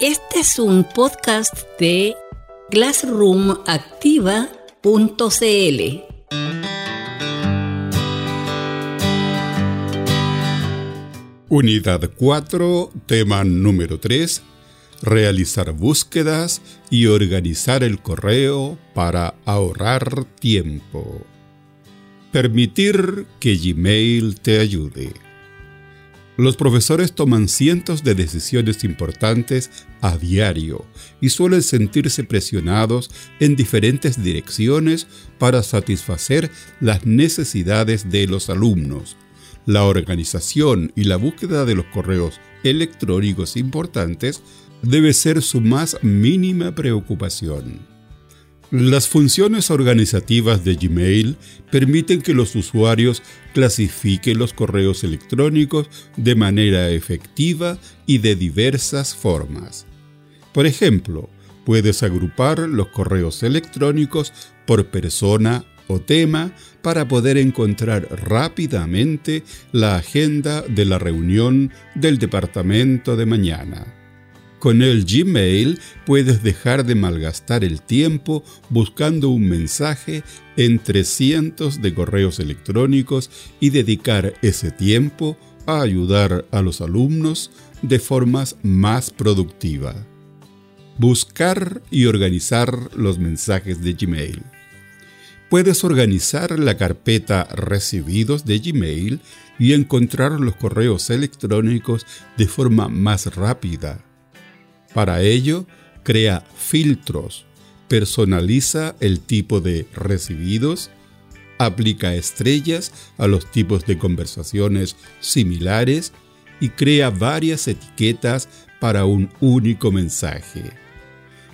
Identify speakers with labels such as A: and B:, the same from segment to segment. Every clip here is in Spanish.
A: Este es un podcast de classroomactiva.cl.
B: Unidad 4, tema número 3. Realizar búsquedas y organizar el correo para ahorrar tiempo. Permitir que Gmail te ayude. Los profesores toman cientos de decisiones importantes a diario y suelen sentirse presionados en diferentes direcciones para satisfacer las necesidades de los alumnos la organización y la búsqueda de los correos electrónicos importantes debe ser su más mínima preocupación. Las funciones organizativas de Gmail permiten que los usuarios clasifiquen los correos electrónicos de manera efectiva y de diversas formas. Por ejemplo, puedes agrupar los correos electrónicos por persona o tema para poder encontrar rápidamente la agenda de la reunión del departamento de mañana. Con el Gmail puedes dejar de malgastar el tiempo buscando un mensaje entre cientos de correos electrónicos y dedicar ese tiempo a ayudar a los alumnos de formas más productivas. Buscar y organizar los mensajes de Gmail puedes organizar la carpeta Recibidos de Gmail y encontrar los correos electrónicos de forma más rápida. Para ello, crea filtros, personaliza el tipo de recibidos, aplica estrellas a los tipos de conversaciones similares y crea varias etiquetas para un único mensaje.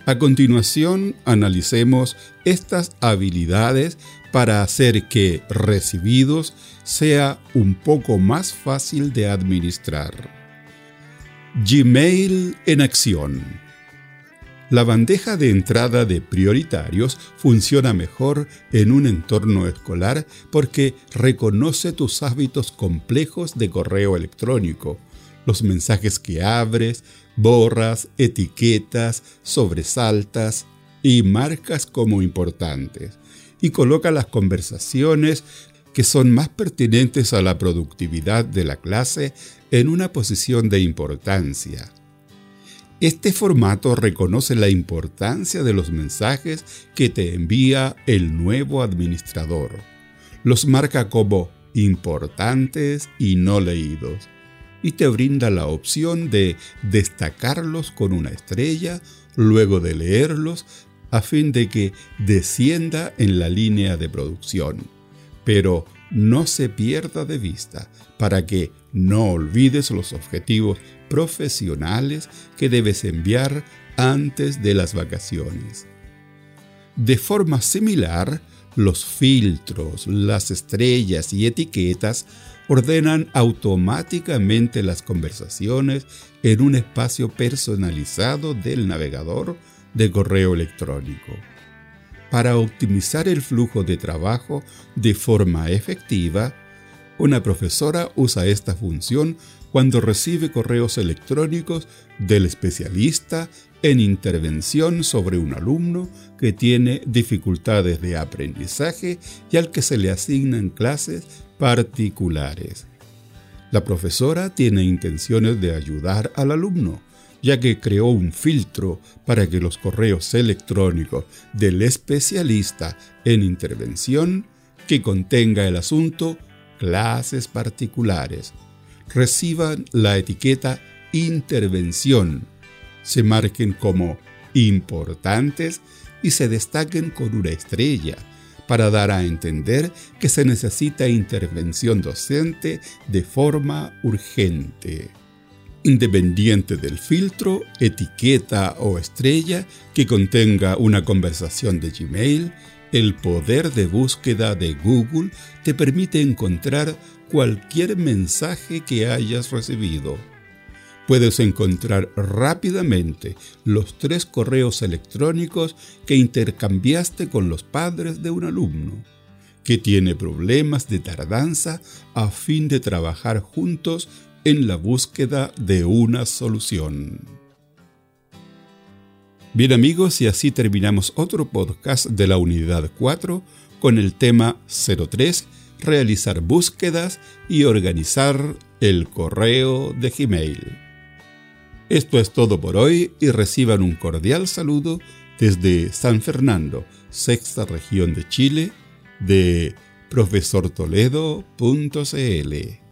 B: A continuación, analicemos estas habilidades para hacer que recibidos sea un poco más fácil de administrar. Gmail en acción. La bandeja de entrada de prioritarios funciona mejor en un entorno escolar porque reconoce tus hábitos complejos de correo electrónico, los mensajes que abres, borras, etiquetas, sobresaltas y marcas como importantes, y coloca las conversaciones que son más pertinentes a la productividad de la clase en una posición de importancia. Este formato reconoce la importancia de los mensajes que te envía el nuevo administrador. Los marca como importantes y no leídos y te brinda la opción de destacarlos con una estrella luego de leerlos a fin de que descienda en la línea de producción. Pero no se pierda de vista para que no olvides los objetivos profesionales que debes enviar antes de las vacaciones. De forma similar, los filtros, las estrellas y etiquetas ordenan automáticamente las conversaciones en un espacio personalizado del navegador de correo electrónico. Para optimizar el flujo de trabajo de forma efectiva, una profesora usa esta función cuando recibe correos electrónicos del especialista en intervención sobre un alumno que tiene dificultades de aprendizaje y al que se le asignan clases particulares. La profesora tiene intenciones de ayudar al alumno, ya que creó un filtro para que los correos electrónicos del especialista en intervención que contenga el asunto clases particulares reciban la etiqueta intervención, se marquen como importantes y se destaquen con una estrella para dar a entender que se necesita intervención docente de forma urgente. Independiente del filtro, etiqueta o estrella que contenga una conversación de Gmail, el poder de búsqueda de Google te permite encontrar cualquier mensaje que hayas recibido. Puedes encontrar rápidamente los tres correos electrónicos que intercambiaste con los padres de un alumno que tiene problemas de tardanza a fin de trabajar juntos en la búsqueda de una solución. Bien amigos, y así terminamos otro podcast de la unidad 4 con el tema 03, realizar búsquedas y organizar el correo de Gmail. Esto es todo por hoy y reciban un cordial saludo desde San Fernando, sexta región de Chile, de profesortoledo.cl.